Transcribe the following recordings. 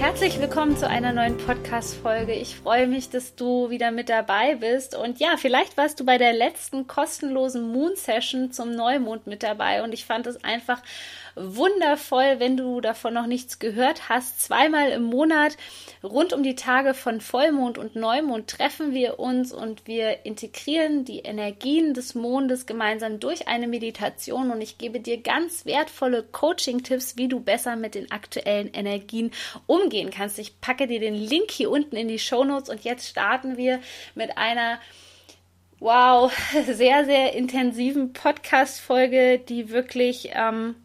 Herzlich willkommen zu einer neuen Podcast-Folge. Ich freue mich, dass du wieder mit dabei bist. Und ja, vielleicht warst du bei der letzten kostenlosen Moon-Session zum Neumond mit dabei. Und ich fand es einfach wundervoll, wenn du davon noch nichts gehört hast. Zweimal im Monat rund um die Tage von Vollmond und Neumond treffen wir uns und wir integrieren die Energien des Mondes gemeinsam durch eine Meditation und ich gebe dir ganz wertvolle Coaching-Tipps, wie du besser mit den aktuellen Energien umgehen kannst. Ich packe dir den Link hier unten in die Show Notes und jetzt starten wir mit einer wow, sehr, sehr intensiven Podcast-Folge, die wirklich ähm,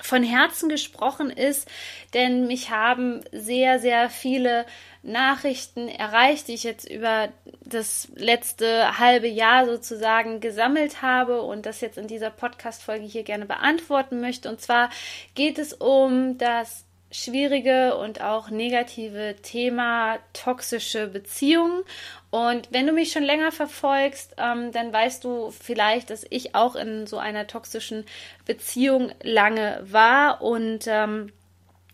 von Herzen gesprochen ist, denn mich haben sehr, sehr viele Nachrichten erreicht, die ich jetzt über das letzte halbe Jahr sozusagen gesammelt habe und das jetzt in dieser Podcast-Folge hier gerne beantworten möchte. Und zwar geht es um das schwierige und auch negative Thema toxische Beziehungen. Und wenn du mich schon länger verfolgst, ähm, dann weißt du vielleicht, dass ich auch in so einer toxischen Beziehung lange war und ähm,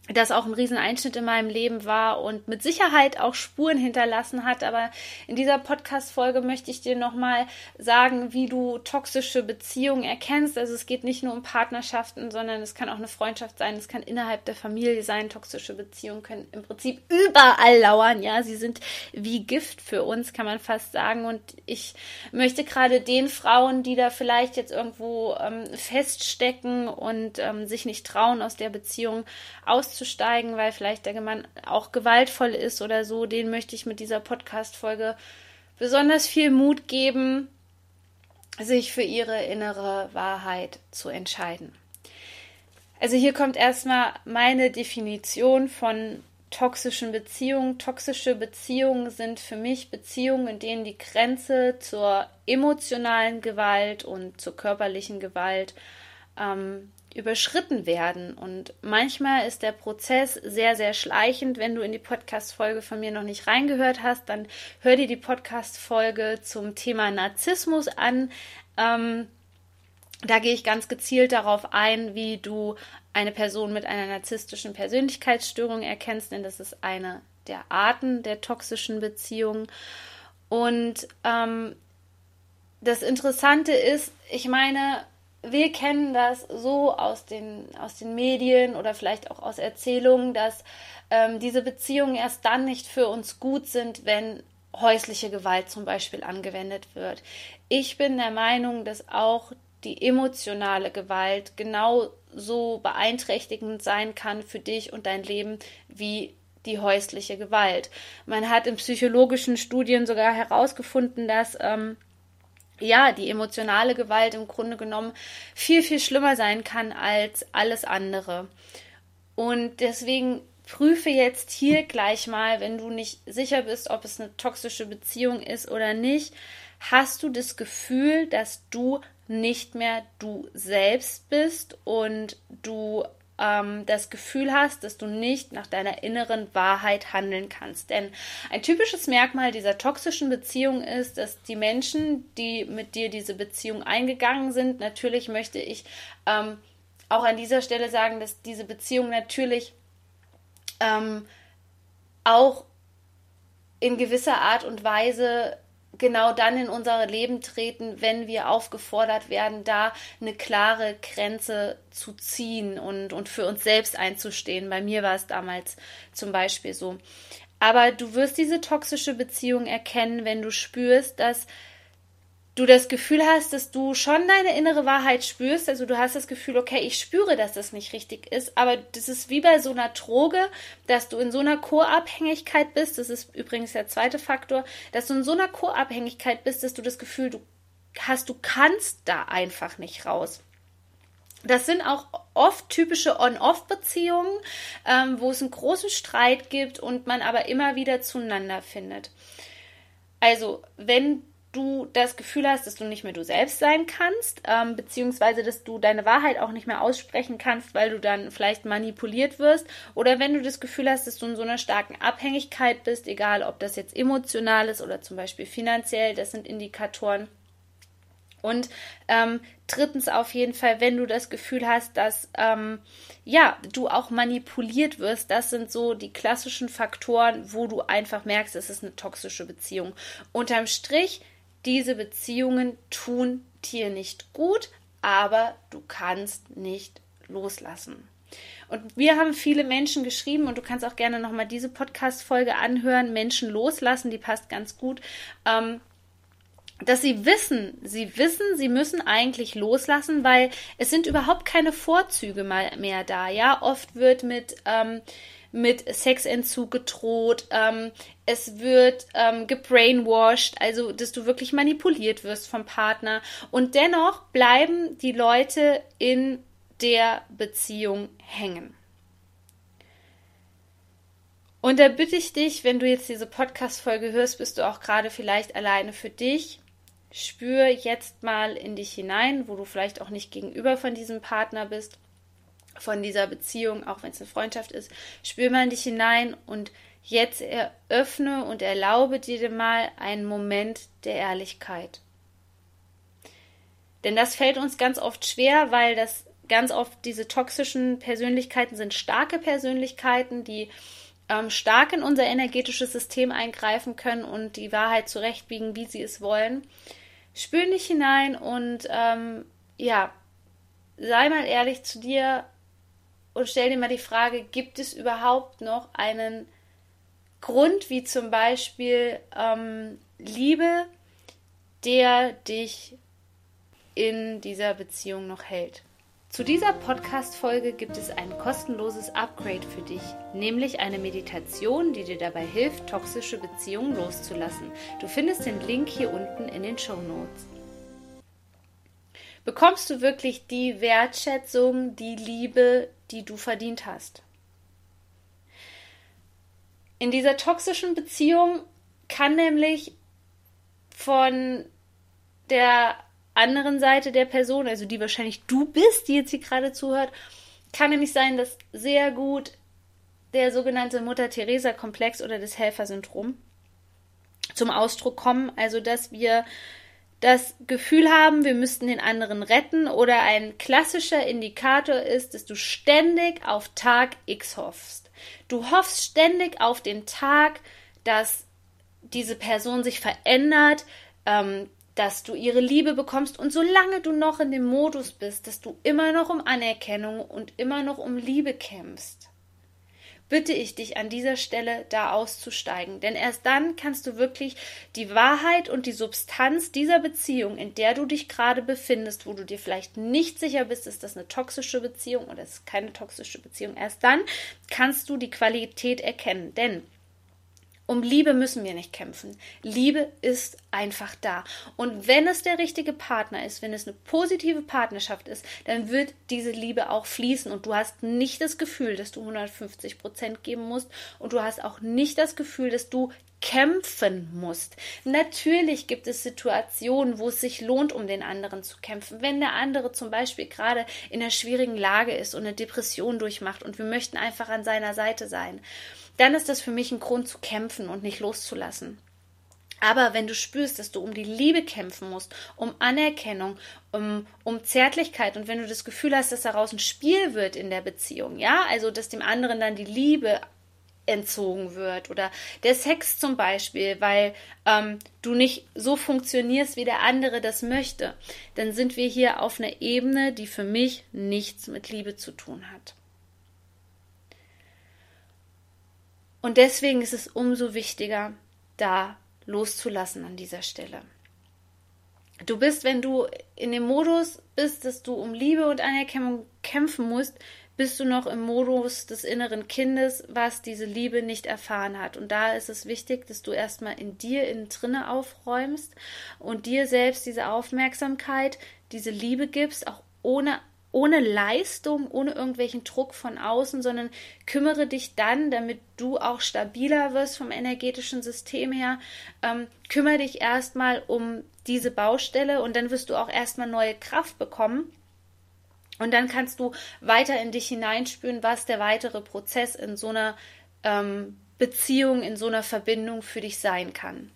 das auch ein Rieseneinschnitt in meinem Leben war und mit Sicherheit auch Spuren hinterlassen hat. Aber in dieser Podcast-Folge möchte ich dir nochmal sagen, wie du toxische Beziehungen erkennst. Also es geht nicht nur um Partnerschaften, sondern es kann auch eine Freundschaft sein, es kann innerhalb der Familie sein. Toxische Beziehungen können im Prinzip überall lauern. Ja, sie sind wie Gift für uns, kann man fast sagen. Und ich möchte gerade den Frauen, die da vielleicht jetzt irgendwo ähm, feststecken und ähm, sich nicht trauen, aus der Beziehung aus auszusteigen, weil vielleicht der Mann auch gewaltvoll ist oder so, den möchte ich mit dieser Podcast-Folge besonders viel Mut geben, sich für ihre innere Wahrheit zu entscheiden. Also hier kommt erstmal meine Definition von toxischen Beziehungen. Toxische Beziehungen sind für mich Beziehungen, in denen die Grenze zur emotionalen Gewalt und zur körperlichen Gewalt ähm, überschritten werden. Und manchmal ist der Prozess sehr, sehr schleichend. Wenn du in die Podcast-Folge von mir noch nicht reingehört hast, dann hör dir die Podcast-Folge zum Thema Narzissmus an. Ähm, da gehe ich ganz gezielt darauf ein, wie du eine Person mit einer narzisstischen Persönlichkeitsstörung erkennst, denn das ist eine der Arten der toxischen Beziehungen. Und ähm, das Interessante ist, ich meine, wir kennen das so aus den, aus den Medien oder vielleicht auch aus Erzählungen, dass ähm, diese Beziehungen erst dann nicht für uns gut sind, wenn häusliche Gewalt zum Beispiel angewendet wird. Ich bin der Meinung, dass auch die emotionale Gewalt genauso beeinträchtigend sein kann für dich und dein Leben wie die häusliche Gewalt. Man hat in psychologischen Studien sogar herausgefunden, dass ähm, ja, die emotionale Gewalt im Grunde genommen viel, viel schlimmer sein kann als alles andere. Und deswegen prüfe jetzt hier gleich mal, wenn du nicht sicher bist, ob es eine toxische Beziehung ist oder nicht, hast du das Gefühl, dass du nicht mehr du selbst bist und du ähm, das Gefühl hast, dass du nicht nach deiner inneren Wahrheit handeln kannst. Denn ein typisches Merkmal dieser toxischen Beziehung ist, dass die Menschen, die mit dir diese Beziehung eingegangen sind, natürlich möchte ich ähm, auch an dieser Stelle sagen, dass diese Beziehung natürlich ähm, auch in gewisser Art und Weise genau dann in unser Leben treten, wenn wir aufgefordert werden, da eine klare Grenze zu ziehen und, und für uns selbst einzustehen. Bei mir war es damals zum Beispiel so. Aber du wirst diese toxische Beziehung erkennen, wenn du spürst, dass du das Gefühl hast, dass du schon deine innere Wahrheit spürst, also du hast das Gefühl, okay, ich spüre, dass das nicht richtig ist, aber das ist wie bei so einer Droge, dass du in so einer Co-Abhängigkeit bist, das ist übrigens der zweite Faktor, dass du in so einer Co-Abhängigkeit bist, dass du das Gefühl du hast, du kannst da einfach nicht raus. Das sind auch oft typische On-Off-Beziehungen, ähm, wo es einen großen Streit gibt und man aber immer wieder zueinander findet. Also, wenn du das Gefühl hast, dass du nicht mehr du selbst sein kannst, ähm, beziehungsweise dass du deine Wahrheit auch nicht mehr aussprechen kannst, weil du dann vielleicht manipuliert wirst, oder wenn du das Gefühl hast, dass du in so einer starken Abhängigkeit bist, egal ob das jetzt emotional ist oder zum Beispiel finanziell, das sind Indikatoren. Und ähm, drittens auf jeden Fall, wenn du das Gefühl hast, dass ähm, ja du auch manipuliert wirst, das sind so die klassischen Faktoren, wo du einfach merkst, es ist eine toxische Beziehung. Unterm Strich diese Beziehungen tun dir nicht gut, aber du kannst nicht loslassen. Und wir haben viele Menschen geschrieben und du kannst auch gerne nochmal diese Podcast-Folge anhören, Menschen loslassen, die passt ganz gut. Ähm, dass sie wissen, sie wissen, sie müssen eigentlich loslassen, weil es sind überhaupt keine Vorzüge mehr da. Ja, oft wird mit ähm, mit Sexentzug gedroht, ähm, es wird ähm, gebrainwashed, also dass du wirklich manipuliert wirst vom Partner. Und dennoch bleiben die Leute in der Beziehung hängen. Und da bitte ich dich, wenn du jetzt diese Podcast-Folge hörst, bist du auch gerade vielleicht alleine für dich. Spür jetzt mal in dich hinein, wo du vielleicht auch nicht gegenüber von diesem Partner bist von dieser Beziehung, auch wenn es eine Freundschaft ist, spür mal in dich hinein und jetzt eröffne und erlaube dir mal einen Moment der Ehrlichkeit. Denn das fällt uns ganz oft schwer, weil das ganz oft diese toxischen Persönlichkeiten sind starke Persönlichkeiten, die ähm, stark in unser energetisches System eingreifen können und die Wahrheit zurechtbiegen, wie sie es wollen. Spür nicht hinein und ähm, ja, sei mal ehrlich zu dir, und stell dir mal die Frage, gibt es überhaupt noch einen Grund, wie zum Beispiel ähm, Liebe, der dich in dieser Beziehung noch hält? Zu dieser Podcast-Folge gibt es ein kostenloses Upgrade für dich, nämlich eine Meditation, die dir dabei hilft, toxische Beziehungen loszulassen. Du findest den Link hier unten in den Show Notes bekommst du wirklich die Wertschätzung, die Liebe, die du verdient hast. In dieser toxischen Beziehung kann nämlich von der anderen Seite der Person, also die wahrscheinlich du bist, die jetzt hier gerade zuhört, kann nämlich sein, dass sehr gut der sogenannte Mutter-Theresa-Komplex oder das Helfersyndrom zum Ausdruck kommen. Also, dass wir das Gefühl haben, wir müssten den anderen retten oder ein klassischer Indikator ist, dass du ständig auf Tag X hoffst. Du hoffst ständig auf den Tag, dass diese Person sich verändert, ähm, dass du ihre Liebe bekommst. Und solange du noch in dem Modus bist, dass du immer noch um Anerkennung und immer noch um Liebe kämpfst bitte ich dich an dieser Stelle da auszusteigen. Denn erst dann kannst du wirklich die Wahrheit und die Substanz dieser Beziehung, in der du dich gerade befindest, wo du dir vielleicht nicht sicher bist, ist das eine toxische Beziehung oder ist keine toxische Beziehung, erst dann kannst du die Qualität erkennen. Denn um Liebe müssen wir nicht kämpfen. Liebe ist einfach da. Und wenn es der richtige Partner ist, wenn es eine positive Partnerschaft ist, dann wird diese Liebe auch fließen und du hast nicht das Gefühl, dass du 150 Prozent geben musst und du hast auch nicht das Gefühl, dass du kämpfen musst. Natürlich gibt es Situationen, wo es sich lohnt, um den anderen zu kämpfen. Wenn der andere zum Beispiel gerade in einer schwierigen Lage ist und eine Depression durchmacht und wir möchten einfach an seiner Seite sein dann ist das für mich ein Grund zu kämpfen und nicht loszulassen. Aber wenn du spürst, dass du um die Liebe kämpfen musst, um Anerkennung, um, um Zärtlichkeit und wenn du das Gefühl hast, dass daraus ein Spiel wird in der Beziehung, ja, also dass dem anderen dann die Liebe entzogen wird oder der Sex zum Beispiel, weil ähm, du nicht so funktionierst, wie der andere das möchte, dann sind wir hier auf einer Ebene, die für mich nichts mit Liebe zu tun hat. Und deswegen ist es umso wichtiger, da loszulassen an dieser Stelle. Du bist, wenn du in dem Modus bist, dass du um Liebe und Anerkennung kämpfen musst, bist du noch im Modus des inneren Kindes, was diese Liebe nicht erfahren hat. Und da ist es wichtig, dass du erstmal in dir innen drinne aufräumst und dir selbst diese Aufmerksamkeit, diese Liebe gibst, auch ohne ohne Leistung, ohne irgendwelchen Druck von außen, sondern kümmere dich dann, damit du auch stabiler wirst vom energetischen System her, ähm, kümmere dich erstmal um diese Baustelle und dann wirst du auch erstmal neue Kraft bekommen. Und dann kannst du weiter in dich hineinspüren, was der weitere Prozess in so einer ähm, Beziehung, in so einer Verbindung für dich sein kann.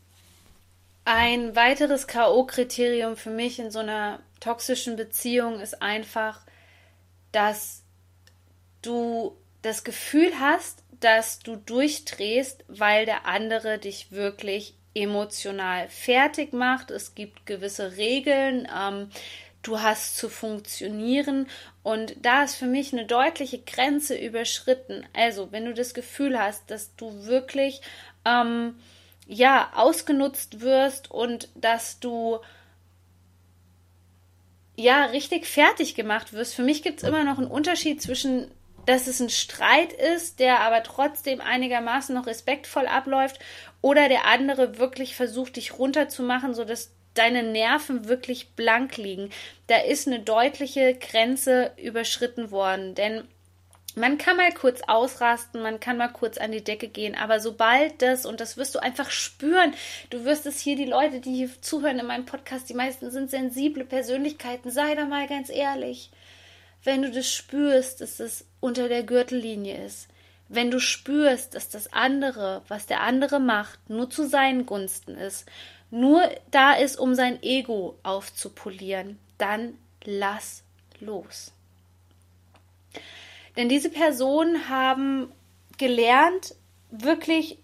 Ein weiteres K.O.-Kriterium für mich in so einer toxischen Beziehung ist einfach, dass du das Gefühl hast, dass du durchdrehst, weil der andere dich wirklich emotional fertig macht. Es gibt gewisse Regeln, ähm, du hast zu funktionieren und da ist für mich eine deutliche Grenze überschritten. Also, wenn du das Gefühl hast, dass du wirklich ähm, ja, ausgenutzt wirst und dass du ja richtig fertig gemacht wirst. Für mich gibt es immer noch einen Unterschied zwischen, dass es ein Streit ist, der aber trotzdem einigermaßen noch respektvoll abläuft, oder der andere wirklich versucht, dich runterzumachen, sodass deine Nerven wirklich blank liegen. Da ist eine deutliche Grenze überschritten worden, denn man kann mal kurz ausrasten, man kann mal kurz an die Decke gehen, aber sobald das, und das wirst du einfach spüren, du wirst es hier, die Leute, die hier zuhören in meinem Podcast, die meisten sind sensible Persönlichkeiten, sei da mal ganz ehrlich. Wenn du das spürst, dass es unter der Gürtellinie ist, wenn du spürst, dass das andere, was der andere macht, nur zu seinen Gunsten ist, nur da ist, um sein Ego aufzupolieren, dann lass los. Denn diese Personen haben gelernt, wirklich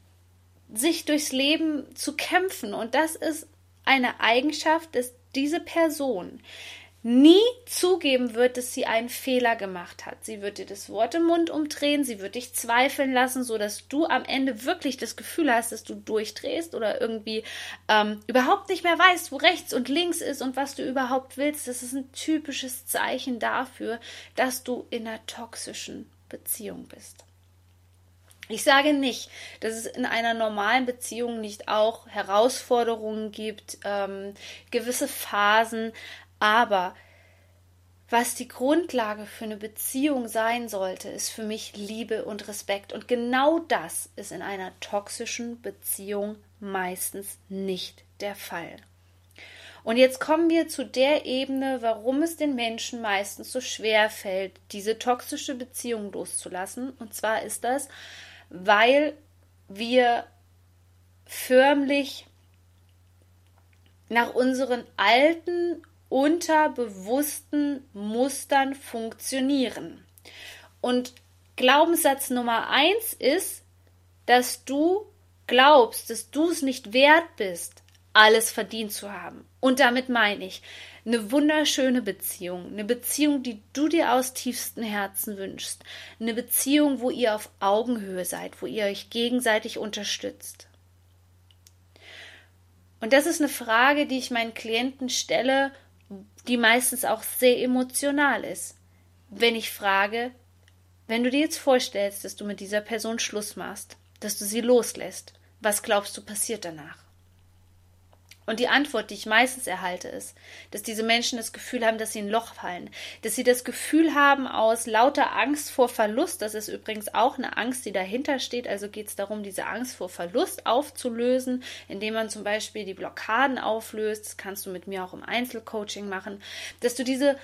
sich durchs Leben zu kämpfen. Und das ist eine Eigenschaft, dass diese Person nie zugeben wird, dass sie einen Fehler gemacht hat. Sie wird dir das Wort im Mund umdrehen, sie wird dich zweifeln lassen, so dass du am Ende wirklich das Gefühl hast, dass du durchdrehst oder irgendwie ähm, überhaupt nicht mehr weißt, wo rechts und links ist und was du überhaupt willst. Das ist ein typisches Zeichen dafür, dass du in einer toxischen Beziehung bist. Ich sage nicht, dass es in einer normalen Beziehung nicht auch Herausforderungen gibt, ähm, gewisse Phasen, aber was die Grundlage für eine Beziehung sein sollte, ist für mich Liebe und Respekt. Und genau das ist in einer toxischen Beziehung meistens nicht der Fall. Und jetzt kommen wir zu der Ebene, warum es den Menschen meistens so schwer fällt, diese toxische Beziehung loszulassen. Und zwar ist das, weil wir förmlich nach unseren alten unterbewussten Mustern funktionieren. Und Glaubenssatz Nummer eins ist, dass du glaubst, dass du es nicht wert bist, alles verdient zu haben. Und damit meine ich eine wunderschöne Beziehung, eine Beziehung, die du dir aus tiefstem Herzen wünschst, eine Beziehung, wo ihr auf Augenhöhe seid, wo ihr euch gegenseitig unterstützt. Und das ist eine Frage, die ich meinen Klienten stelle, die meistens auch sehr emotional ist. Wenn ich frage, wenn du dir jetzt vorstellst, dass du mit dieser Person Schluss machst, dass du sie loslässt, was glaubst du passiert danach? Und die Antwort, die ich meistens erhalte, ist, dass diese Menschen das Gefühl haben, dass sie in ein Loch fallen, dass sie das Gefühl haben aus lauter Angst vor Verlust, das ist übrigens auch eine Angst, die dahinter steht, also geht es darum, diese Angst vor Verlust aufzulösen, indem man zum Beispiel die Blockaden auflöst, das kannst du mit mir auch im Einzelcoaching machen, dass du diese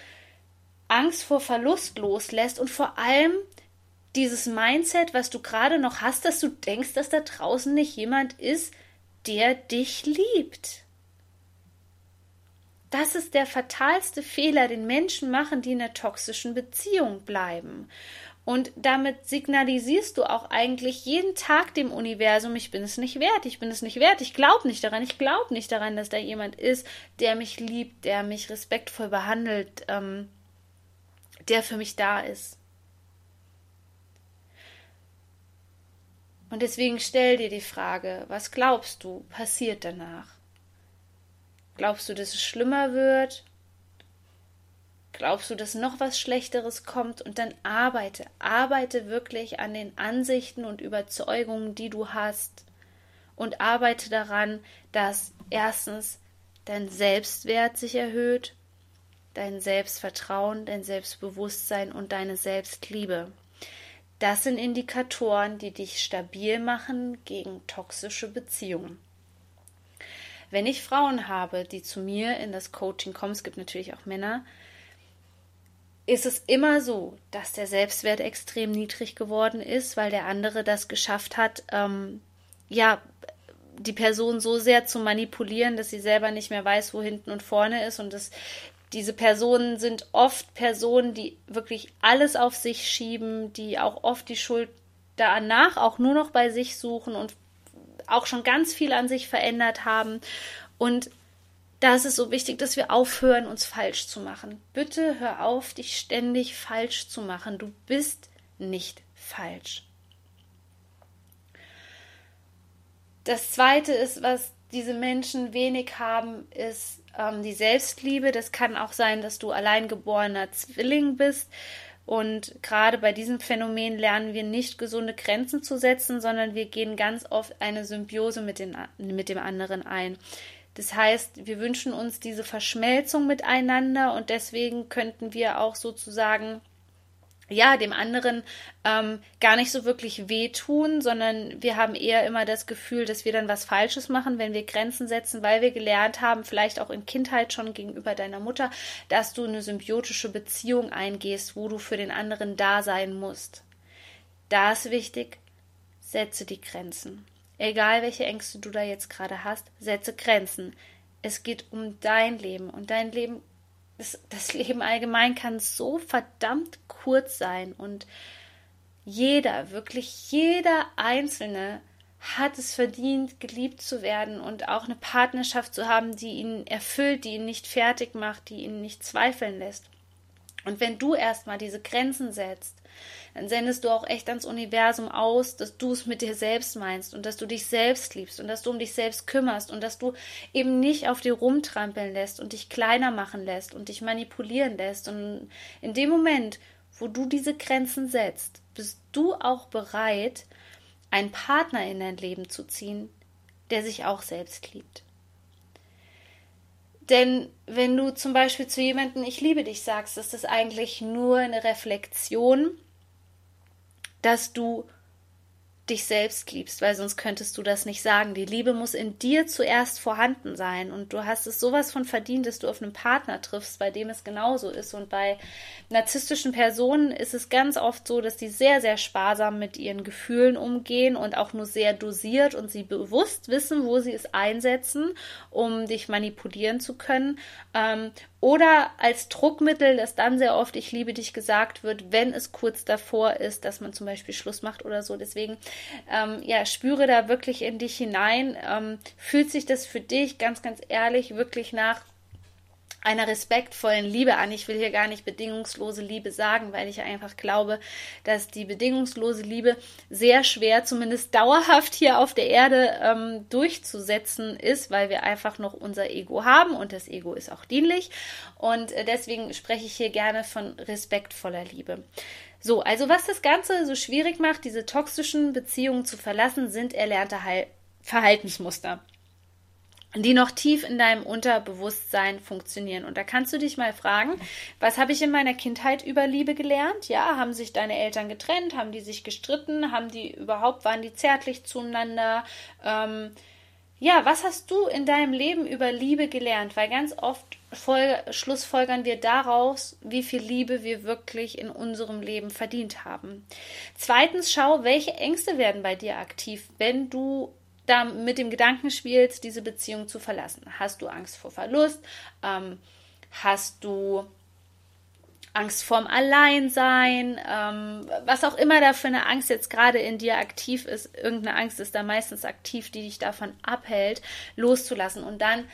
Angst vor Verlust loslässt und vor allem dieses Mindset, was du gerade noch hast, dass du denkst, dass da draußen nicht jemand ist, der dich liebt. Das ist der fatalste Fehler, den Menschen machen, die in einer toxischen Beziehung bleiben. Und damit signalisierst du auch eigentlich jeden Tag dem Universum, ich bin es nicht wert, ich bin es nicht wert, ich glaube nicht daran, ich glaube nicht daran, dass da jemand ist, der mich liebt, der mich respektvoll behandelt, ähm, der für mich da ist. Und deswegen stell dir die Frage, was glaubst du passiert danach? Glaubst du, dass es schlimmer wird? Glaubst du, dass noch was Schlechteres kommt? Und dann arbeite, arbeite wirklich an den Ansichten und Überzeugungen, die du hast. Und arbeite daran, dass erstens dein Selbstwert sich erhöht, dein Selbstvertrauen, dein Selbstbewusstsein und deine Selbstliebe. Das sind Indikatoren, die dich stabil machen gegen toxische Beziehungen. Wenn ich Frauen habe, die zu mir in das Coaching kommen, es gibt natürlich auch Männer, ist es immer so, dass der Selbstwert extrem niedrig geworden ist, weil der andere das geschafft hat, ähm, ja, die Person so sehr zu manipulieren, dass sie selber nicht mehr weiß, wo hinten und vorne ist. Und das, diese Personen sind oft Personen, die wirklich alles auf sich schieben, die auch oft die Schuld danach auch nur noch bei sich suchen und auch schon ganz viel an sich verändert haben. Und da ist es so wichtig, dass wir aufhören, uns falsch zu machen. Bitte hör auf, dich ständig falsch zu machen. Du bist nicht falsch. Das Zweite ist, was diese Menschen wenig haben, ist ähm, die Selbstliebe. Das kann auch sein, dass du alleingeborener Zwilling bist. Und gerade bei diesem Phänomen lernen wir nicht gesunde Grenzen zu setzen, sondern wir gehen ganz oft eine Symbiose mit, den, mit dem anderen ein. Das heißt, wir wünschen uns diese Verschmelzung miteinander und deswegen könnten wir auch sozusagen ja, dem anderen ähm, gar nicht so wirklich wehtun, sondern wir haben eher immer das Gefühl, dass wir dann was Falsches machen, wenn wir Grenzen setzen, weil wir gelernt haben, vielleicht auch in Kindheit schon gegenüber deiner Mutter, dass du eine symbiotische Beziehung eingehst, wo du für den anderen da sein musst. Da ist wichtig, setze die Grenzen. Egal welche Ängste du da jetzt gerade hast, setze Grenzen. Es geht um dein Leben und dein Leben das, das Leben allgemein kann so verdammt kurz sein und jeder, wirklich jeder Einzelne hat es verdient, geliebt zu werden und auch eine Partnerschaft zu haben, die ihn erfüllt, die ihn nicht fertig macht, die ihn nicht zweifeln lässt. Und wenn du erstmal diese Grenzen setzt, dann sendest du auch echt ans Universum aus, dass du es mit dir selbst meinst und dass du dich selbst liebst und dass du um dich selbst kümmerst und dass du eben nicht auf dir rumtrampeln lässt und dich kleiner machen lässt und dich manipulieren lässt. Und in dem Moment, wo du diese Grenzen setzt, bist du auch bereit, einen Partner in dein Leben zu ziehen, der sich auch selbst liebt. Denn wenn du zum Beispiel zu jemandem Ich liebe dich sagst, ist das eigentlich nur eine Reflexion dass du dich selbst liebst, weil sonst könntest du das nicht sagen. Die Liebe muss in dir zuerst vorhanden sein und du hast es sowas von verdient, dass du auf einen Partner triffst, bei dem es genauso ist. Und bei narzisstischen Personen ist es ganz oft so, dass die sehr, sehr sparsam mit ihren Gefühlen umgehen und auch nur sehr dosiert und sie bewusst wissen, wo sie es einsetzen, um dich manipulieren zu können. Ähm, oder als Druckmittel, das dann sehr oft ich liebe dich gesagt wird, wenn es kurz davor ist, dass man zum Beispiel Schluss macht oder so. Deswegen, ähm, ja, spüre da wirklich in dich hinein. Ähm, fühlt sich das für dich ganz, ganz ehrlich wirklich nach einer respektvollen Liebe an. Ich will hier gar nicht bedingungslose Liebe sagen, weil ich einfach glaube, dass die bedingungslose Liebe sehr schwer, zumindest dauerhaft hier auf der Erde ähm, durchzusetzen ist, weil wir einfach noch unser Ego haben und das Ego ist auch dienlich. Und äh, deswegen spreche ich hier gerne von respektvoller Liebe. So, also was das Ganze so schwierig macht, diese toxischen Beziehungen zu verlassen, sind erlernte Verhaltensmuster die noch tief in deinem Unterbewusstsein funktionieren. Und da kannst du dich mal fragen, was habe ich in meiner Kindheit über Liebe gelernt? Ja, haben sich deine Eltern getrennt? Haben die sich gestritten? Haben die überhaupt, waren die zärtlich zueinander? Ähm, ja, was hast du in deinem Leben über Liebe gelernt? Weil ganz oft Folge, schlussfolgern wir daraus, wie viel Liebe wir wirklich in unserem Leben verdient haben. Zweitens, schau, welche Ängste werden bei dir aktiv, wenn du da mit dem Gedanken spielst, diese Beziehung zu verlassen. Hast du Angst vor Verlust? Ähm, hast du Angst vorm Alleinsein? Ähm, was auch immer da für eine Angst jetzt gerade in dir aktiv ist, irgendeine Angst ist da meistens aktiv, die dich davon abhält, loszulassen. Und dann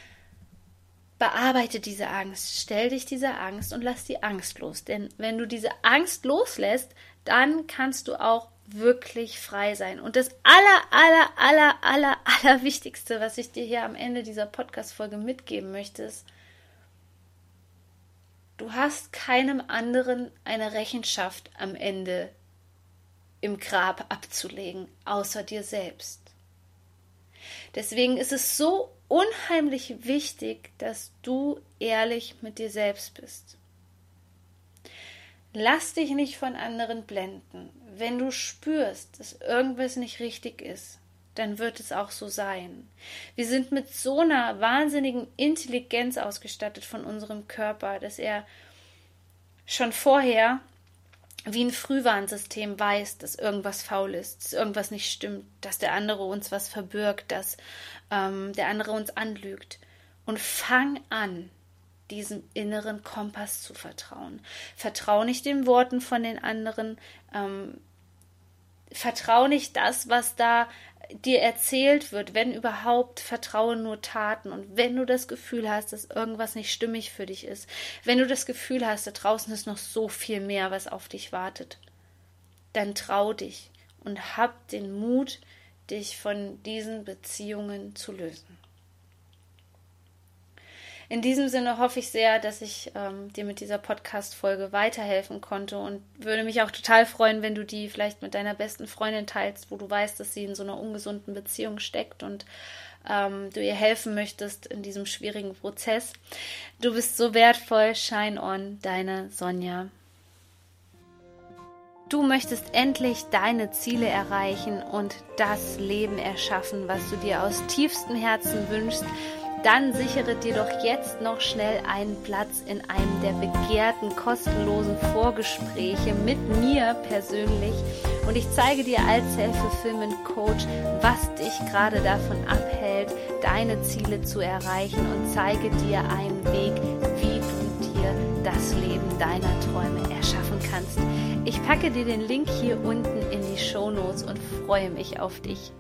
bearbeite diese Angst, stell dich dieser Angst und lass die Angst los. Denn wenn du diese Angst loslässt, dann kannst du auch wirklich frei sein. Und das aller, aller, aller, aller, aller Wichtigste, was ich dir hier am Ende dieser Podcast-Folge mitgeben möchte, ist, du hast keinem anderen eine Rechenschaft am Ende im Grab abzulegen, außer dir selbst. Deswegen ist es so unheimlich wichtig, dass du ehrlich mit dir selbst bist. Lass dich nicht von anderen blenden. Wenn du spürst, dass irgendwas nicht richtig ist, dann wird es auch so sein. Wir sind mit so einer wahnsinnigen Intelligenz ausgestattet von unserem Körper, dass er schon vorher wie ein Frühwarnsystem weiß, dass irgendwas faul ist, dass irgendwas nicht stimmt, dass der andere uns was verbirgt, dass ähm, der andere uns anlügt. Und fang an, diesem inneren Kompass zu vertrauen. Vertrau nicht den Worten von den anderen. Ähm, vertrau nicht das, was da dir erzählt wird, wenn überhaupt, vertraue nur Taten. Und wenn du das Gefühl hast, dass irgendwas nicht stimmig für dich ist, wenn du das Gefühl hast, da draußen ist noch so viel mehr, was auf dich wartet, dann trau dich und hab den Mut, dich von diesen Beziehungen zu lösen. In diesem Sinne hoffe ich sehr, dass ich ähm, dir mit dieser Podcast-Folge weiterhelfen konnte und würde mich auch total freuen, wenn du die vielleicht mit deiner besten Freundin teilst, wo du weißt, dass sie in so einer ungesunden Beziehung steckt und ähm, du ihr helfen möchtest in diesem schwierigen Prozess. Du bist so wertvoll. Shine on, deine Sonja. Du möchtest endlich deine Ziele erreichen und das Leben erschaffen, was du dir aus tiefstem Herzen wünschst dann sichere dir doch jetzt noch schnell einen Platz in einem der begehrten kostenlosen Vorgespräche mit mir persönlich und ich zeige dir als Self-Fulfillment-Coach, was dich gerade davon abhält, deine Ziele zu erreichen und zeige dir einen Weg, wie du dir das Leben deiner Träume erschaffen kannst. Ich packe dir den Link hier unten in die Show Notes und freue mich auf dich.